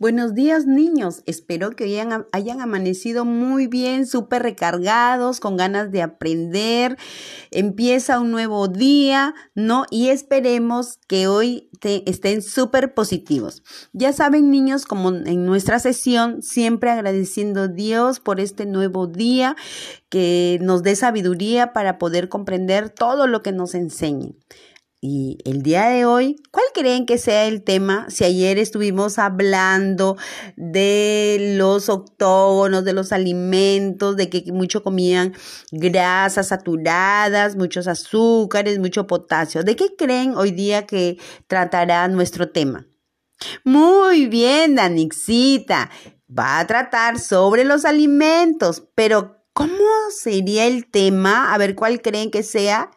Buenos días niños, espero que hayan, hayan amanecido muy bien, súper recargados, con ganas de aprender. Empieza un nuevo día, ¿no? Y esperemos que hoy te, estén súper positivos. Ya saben niños, como en nuestra sesión, siempre agradeciendo a Dios por este nuevo día, que nos dé sabiduría para poder comprender todo lo que nos enseñen. Y el día de hoy, ¿cuál creen que sea el tema? Si ayer estuvimos hablando de los octógonos, de los alimentos, de que mucho comían grasas saturadas, muchos azúcares, mucho potasio. ¿De qué creen hoy día que tratará nuestro tema? Muy bien, Danixita. Va a tratar sobre los alimentos, pero ¿cómo sería el tema? A ver, ¿cuál creen que sea?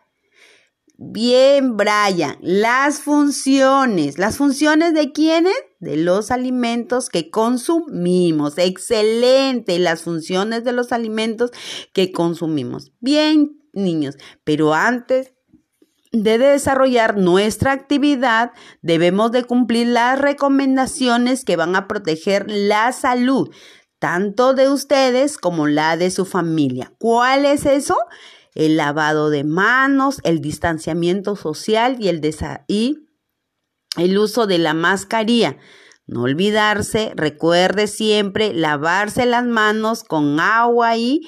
Bien, Brian, las funciones. ¿Las funciones de quiénes? De los alimentos que consumimos. Excelente, las funciones de los alimentos que consumimos. Bien, niños, pero antes de desarrollar nuestra actividad, debemos de cumplir las recomendaciones que van a proteger la salud, tanto de ustedes como la de su familia. ¿Cuál es eso? El lavado de manos, el distanciamiento social y el, y el uso de la mascarilla. No olvidarse, recuerde siempre lavarse las manos con agua y,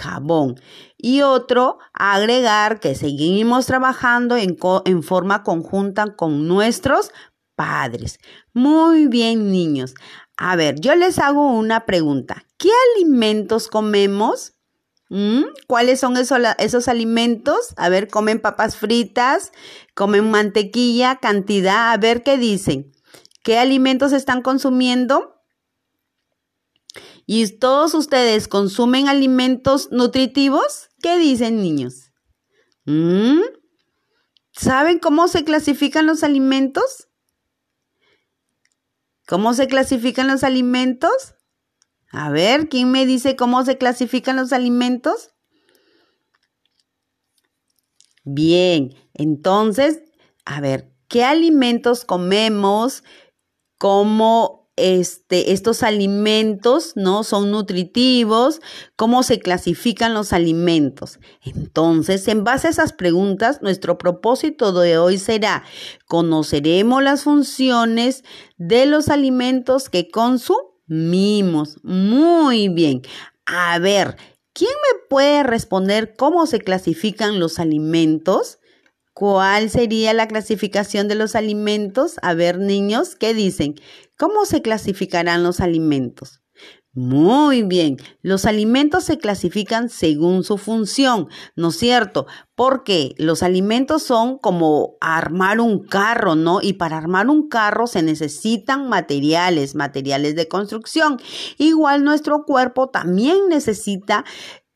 jabón. Y otro, agregar que seguimos trabajando en, en forma conjunta con nuestros padres. Muy bien, niños. A ver, yo les hago una pregunta. ¿Qué alimentos comemos? ¿Mm? ¿Cuáles son esos, alimentos? A ver, comen papas fritas, comen mantequilla, cantidad, a ver qué dicen. ¿Qué alimentos están consumiendo? ¿Y todos ustedes consumen alimentos nutritivos? ¿Qué dicen niños? ¿Mm? ¿Saben cómo se clasifican los alimentos? ¿Cómo se clasifican los alimentos? A ver, ¿quién me dice cómo se clasifican los alimentos? Bien, entonces, a ver, ¿qué alimentos comemos? ¿Cómo este, estos alimentos, ¿no? Son nutritivos, cómo se clasifican los alimentos. Entonces, en base a esas preguntas, nuestro propósito de hoy será, conoceremos las funciones de los alimentos que consumimos. Muy bien. A ver, ¿quién me puede responder cómo se clasifican los alimentos? ¿Cuál sería la clasificación de los alimentos? A ver, niños, ¿qué dicen? ¿Cómo se clasificarán los alimentos? Muy bien, los alimentos se clasifican según su función, ¿no es cierto? Porque los alimentos son como armar un carro, ¿no? Y para armar un carro se necesitan materiales, materiales de construcción. Igual nuestro cuerpo también necesita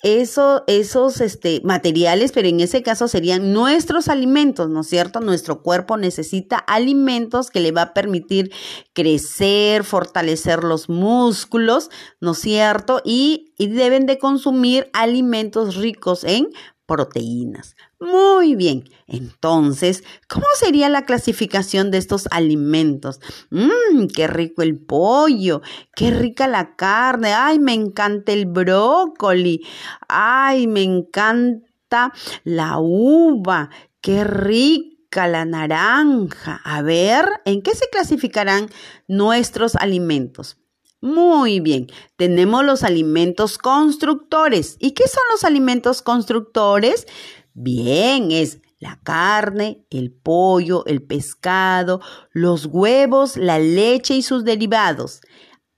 eso, esos este, materiales, pero en ese caso serían nuestros alimentos, ¿no es cierto? Nuestro cuerpo necesita alimentos que le va a permitir crecer, fortalecer los músculos, ¿no es cierto? Y, y deben de consumir alimentos ricos en proteínas. Muy bien, entonces, ¿cómo sería la clasificación de estos alimentos? Mmm, qué rico el pollo, qué rica la carne, ay, me encanta el brócoli, ay, me encanta la uva, qué rica la naranja. A ver, ¿en qué se clasificarán nuestros alimentos? Muy bien, tenemos los alimentos constructores. ¿Y qué son los alimentos constructores? Bien, es la carne, el pollo, el pescado, los huevos, la leche y sus derivados.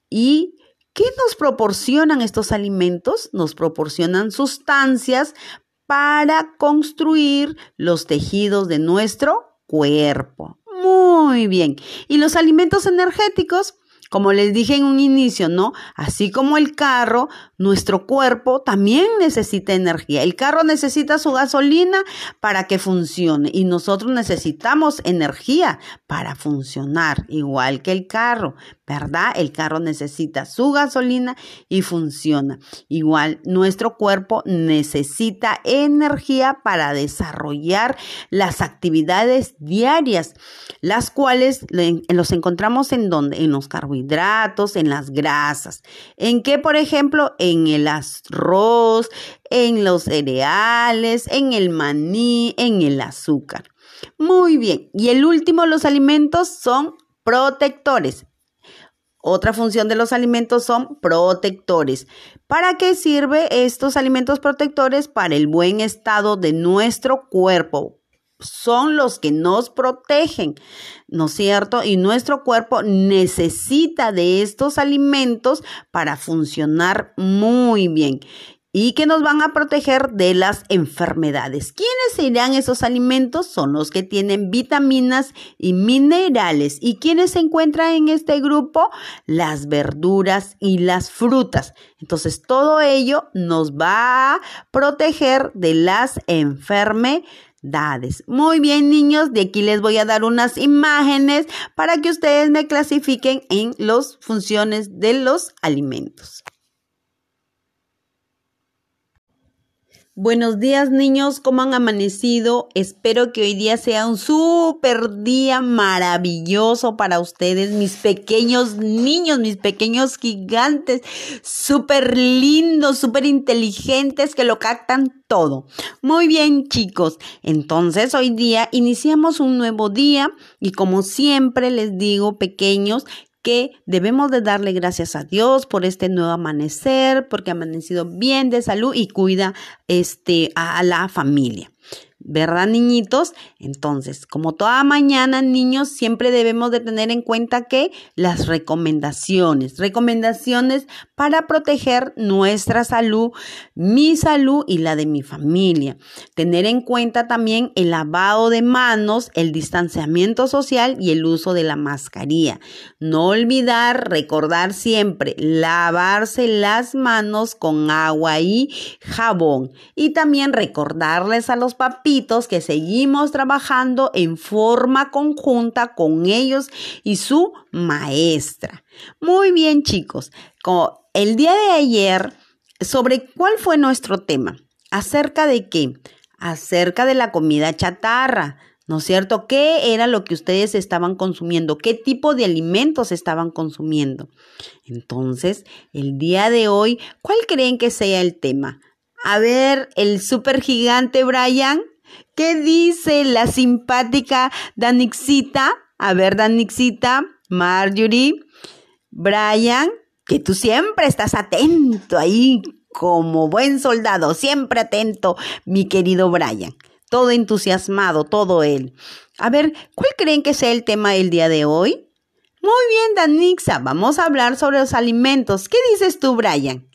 ¿Y qué nos proporcionan estos alimentos? Nos proporcionan sustancias para construir los tejidos de nuestro cuerpo. Muy bien. ¿Y los alimentos energéticos? Como les dije en un inicio, ¿no? Así como el carro, nuestro cuerpo también necesita energía. El carro necesita su gasolina para que funcione y nosotros necesitamos energía para funcionar, igual que el carro. ¿verdad? El carro necesita su gasolina y funciona. Igual, nuestro cuerpo necesita energía para desarrollar las actividades diarias, las cuales los encontramos en donde? En los carbohidratos, en las grasas. ¿En qué, por ejemplo? El arroz, en los cereales, en el maní, en el azúcar. Muy bien. Y el último, los alimentos son protectores. Otra función de los alimentos son protectores. ¿Para qué sirve estos alimentos protectores? Para el buen estado de nuestro cuerpo. Son los que nos protegen, ¿no es cierto? Y nuestro cuerpo necesita de estos alimentos para funcionar muy bien y que nos van a proteger de las enfermedades. ¿Quiénes serán esos alimentos? Son los que tienen vitaminas y minerales. ¿Y quiénes se encuentran en este grupo? Las verduras y las frutas. Entonces, todo ello nos va a proteger de las enfermedades. Muy bien, niños, de aquí les voy a dar unas imágenes para que ustedes me clasifiquen en las funciones de los alimentos. Buenos días niños, ¿cómo han amanecido? Espero que hoy día sea un súper día maravilloso para ustedes, mis pequeños niños, mis pequeños gigantes, súper lindos, súper inteligentes que lo captan todo. Muy bien chicos, entonces hoy día iniciamos un nuevo día y como siempre les digo pequeños, que debemos de darle gracias a Dios por este nuevo amanecer, porque ha amanecido bien de salud y cuida este, a la familia. ¿Verdad, niñitos? Entonces, como toda mañana, niños, siempre debemos de tener en cuenta que las recomendaciones, recomendaciones para proteger nuestra salud, mi salud y la de mi familia. Tener en cuenta también el lavado de manos, el distanciamiento social y el uso de la mascarilla. No olvidar, recordar siempre, lavarse las manos con agua y jabón. Y también recordarles a los papitos que seguimos trabajando en forma conjunta con ellos y su maestra. Muy bien, chicos. El día de ayer, ¿sobre cuál fue nuestro tema? ¿Acerca de qué? Acerca de la comida chatarra. ¿No es cierto? ¿Qué era lo que ustedes estaban consumiendo? ¿Qué tipo de alimentos estaban consumiendo? Entonces, el día de hoy, ¿cuál creen que sea el tema? A ver, el super gigante Brian, ¿Qué dice la simpática Danixita? A ver, Danixita, Marjorie, Brian, que tú siempre estás atento ahí como buen soldado, siempre atento, mi querido Brian. Todo entusiasmado, todo él. A ver, ¿cuál creen que sea el tema del día de hoy? Muy bien, Danixa, vamos a hablar sobre los alimentos. ¿Qué dices tú, Brian?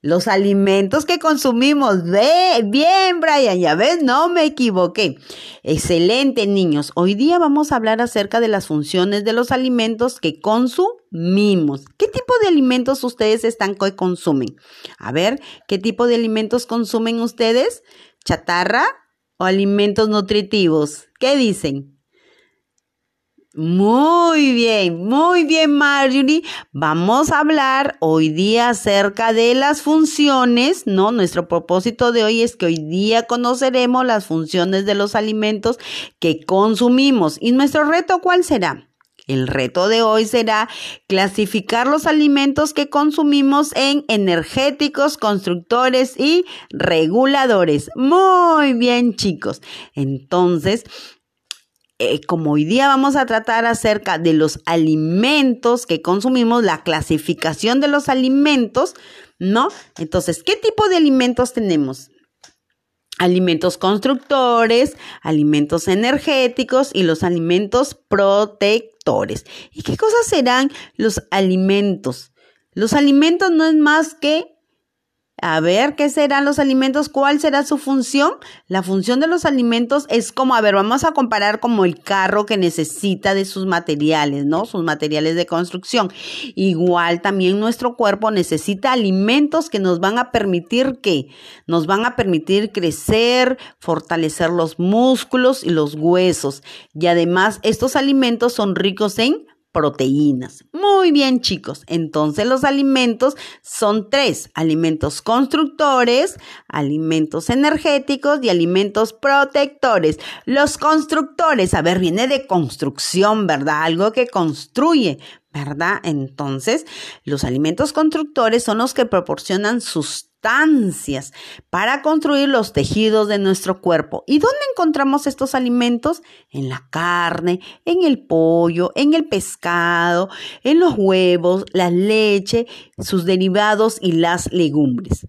Los alimentos que consumimos. Ve, bien, Brian, ya ves, no me equivoqué. Excelente, niños. Hoy día vamos a hablar acerca de las funciones de los alimentos que consumimos. ¿Qué tipo de alimentos ustedes están que consumen? A ver, ¿qué tipo de alimentos consumen ustedes? ¿Chatarra o alimentos nutritivos? ¿Qué dicen? Muy bien, muy bien Marjorie. Vamos a hablar hoy día acerca de las funciones, ¿no? Nuestro propósito de hoy es que hoy día conoceremos las funciones de los alimentos que consumimos. ¿Y nuestro reto cuál será? El reto de hoy será clasificar los alimentos que consumimos en energéticos, constructores y reguladores. Muy bien, chicos. Entonces, eh, como hoy día vamos a tratar acerca de los alimentos que consumimos, la clasificación de los alimentos, ¿no? Entonces, ¿qué tipo de alimentos tenemos? Alimentos constructores, alimentos energéticos y los alimentos protectores. ¿Y qué cosas serán los alimentos? Los alimentos no es más que a ver, ¿qué serán los alimentos? ¿Cuál será su función? La función de los alimentos es como, a ver, vamos a comparar como el carro que necesita de sus materiales, ¿no? Sus materiales de construcción. Igual también nuestro cuerpo necesita alimentos que nos van a permitir que nos van a permitir crecer, fortalecer los músculos y los huesos. Y además, estos alimentos son ricos en proteínas. Muy bien chicos, entonces los alimentos son tres, alimentos constructores, alimentos energéticos y alimentos protectores. Los constructores, a ver, viene de construcción, ¿verdad? Algo que construye, ¿verdad? Entonces, los alimentos constructores son los que proporcionan sustancia para construir los tejidos de nuestro cuerpo. ¿Y dónde encontramos estos alimentos? En la carne, en el pollo, en el pescado, en los huevos, la leche, sus derivados y las legumbres.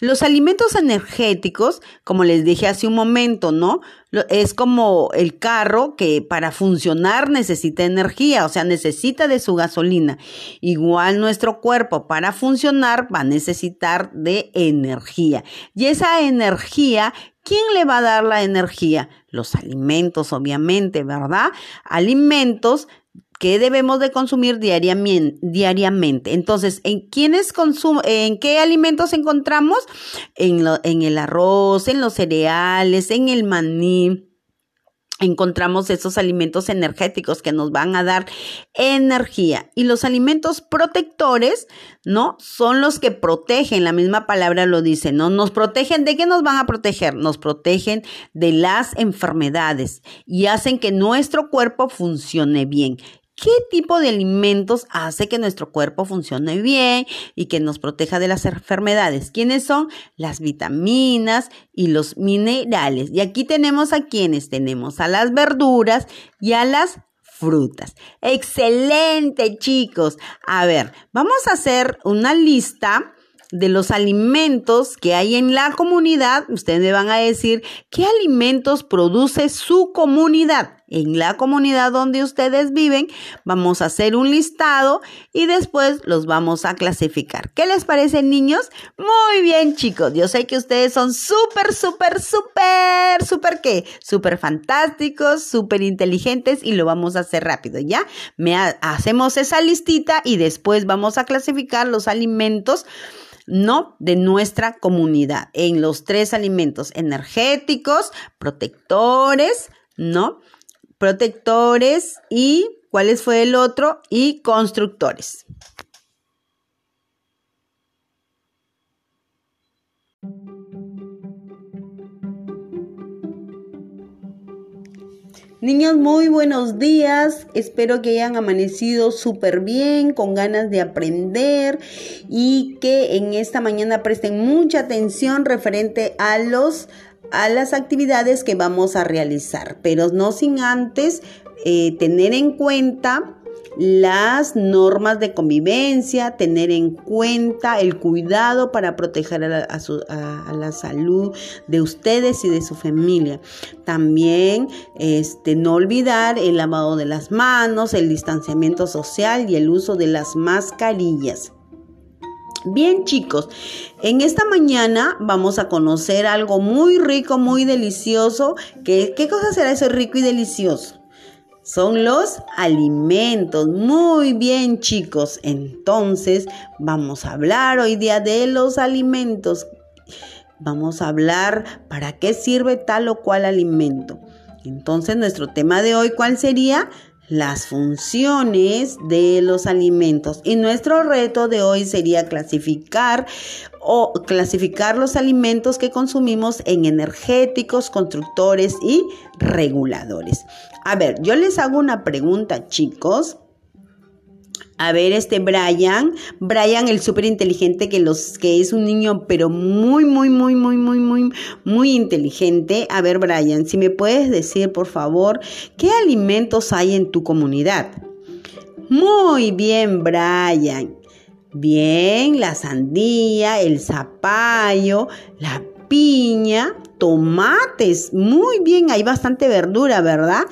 Los alimentos energéticos, como les dije hace un momento, ¿no? Es como el carro que para funcionar necesita energía, o sea, necesita de su gasolina. Igual nuestro cuerpo para funcionar va a necesitar de energía. Y esa energía, ¿quién le va a dar la energía? Los alimentos, obviamente, ¿verdad? Alimentos que debemos de consumir diariamente. Entonces, ¿en quiénes en qué alimentos encontramos? En, en el arroz, en los cereales, en el maní, encontramos esos alimentos energéticos que nos van a dar energía. Y los alimentos protectores, ¿no? Son los que protegen, la misma palabra lo dice, ¿no? Nos protegen, ¿de qué nos van a proteger? Nos protegen de las enfermedades y hacen que nuestro cuerpo funcione bien. ¿Qué tipo de alimentos hace que nuestro cuerpo funcione bien y que nos proteja de las enfermedades? ¿Quiénes son? Las vitaminas y los minerales. Y aquí tenemos a quienes tenemos a las verduras y a las frutas. Excelente, chicos. A ver, vamos a hacer una lista de los alimentos que hay en la comunidad, ustedes me van a decir qué alimentos produce su comunidad. En la comunidad donde ustedes viven, vamos a hacer un listado y después los vamos a clasificar. ¿Qué les parece, niños? Muy bien, chicos. Yo sé que ustedes son súper, súper, súper, súper, ¿qué? Súper fantásticos, súper inteligentes y lo vamos a hacer rápido, ¿ya? Me hacemos esa listita y después vamos a clasificar los alimentos no de nuestra comunidad, en los tres alimentos energéticos, protectores, ¿no? Protectores y, ¿cuál fue el otro? Y constructores. Niños, muy buenos días. Espero que hayan amanecido súper bien, con ganas de aprender y que en esta mañana presten mucha atención referente a los a las actividades que vamos a realizar, pero no sin antes eh, tener en cuenta las normas de convivencia, tener en cuenta el cuidado para proteger a la, salud de ustedes y de su familia. También este, no olvidar el lavado de las manos, el distanciamiento social y el uso de las mascarillas. Bien chicos, en esta mañana vamos a conocer algo muy rico, muy delicioso. ¿Qué, cosa será eso rico y delicioso? son los alimentos. Muy bien chicos, entonces vamos a hablar hoy día de los alimentos. Vamos a hablar para qué sirve tal o cual alimento. Entonces nuestro tema de hoy, ¿cuál sería? Las funciones de los alimentos. Y nuestro reto de hoy sería clasificar o clasificar los alimentos que consumimos en energéticos, constructores y reguladores. A ver, yo les hago una pregunta, chicos. A ver, este Brian, Brian el súper inteligente que que es un niño pero muy muy muy muy muy muy muy inteligente. A ver, Brian, si me puedes decir, por favor, ¿qué alimentos hay en tu comunidad? Muy bien, Brian. Bien, la sandía, el zapallo, la piña, tomates. Muy bien, hay bastante verdura, ¿verdad?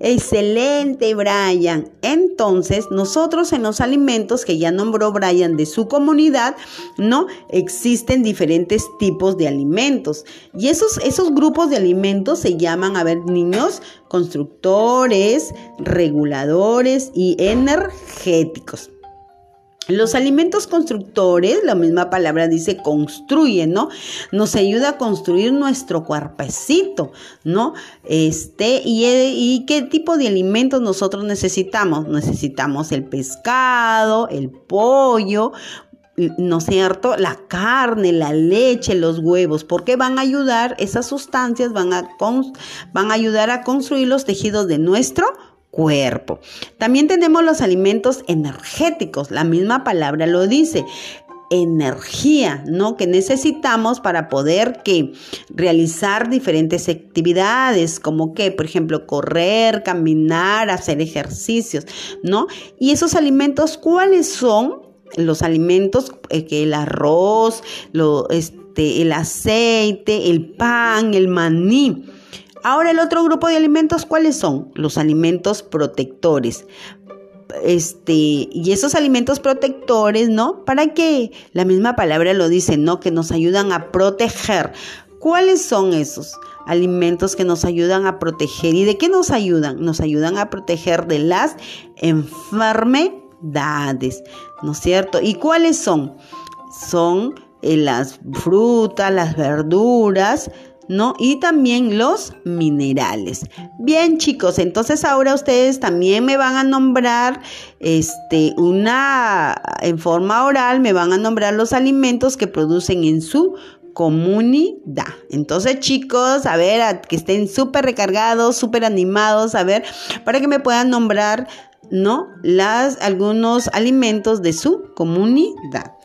Excelente, Brian. Entonces, nosotros en los alimentos que ya nombró Brian de su comunidad, ¿no? Existen diferentes tipos de alimentos. Y esos, esos grupos de alimentos se llaman, a ver, niños, constructores, reguladores y energéticos. Los alimentos constructores, la misma palabra dice construye, ¿no? Nos ayuda a construir nuestro cuerpecito, ¿no? Este, y, qué tipo de alimentos nosotros necesitamos? Necesitamos el pescado, el pollo, ¿no es cierto? La carne, la leche, los huevos, porque van a ayudar, esas sustancias van a, van a ayudar a construir los tejidos de nuestro. También tenemos los alimentos energéticos, la misma palabra lo dice energía, ¿no? Que necesitamos para poder que realizar diferentes actividades, como que, por ejemplo, correr, caminar, hacer ejercicios, ¿no? Y esos alimentos, ¿cuáles son? Los alimentos, eh, que el arroz, este, el aceite, el pan, el maní. Ahora el otro grupo de alimentos, ¿cuáles son? Los alimentos protectores. Este, y esos alimentos protectores, ¿no? ¿Para qué? La misma palabra lo dice, ¿no? Que nos ayudan a proteger. ¿Cuáles son esos alimentos que nos ayudan a proteger? ¿Y de qué nos ayudan? Nos ayudan a proteger de las enfermedades, ¿no es cierto? ¿Y cuáles son? Son eh, las frutas, las verduras, ¿no? Y también los minerales. Bien, chicos, entonces ahora ustedes también me van a nombrar, este, una, en forma oral, me van a nombrar los alimentos que producen en su comunidad. Entonces, chicos, a ver, que estén súper recargados, súper animados, a ver, para que me puedan nombrar, ¿no? Las, algunos alimentos de su comunidad.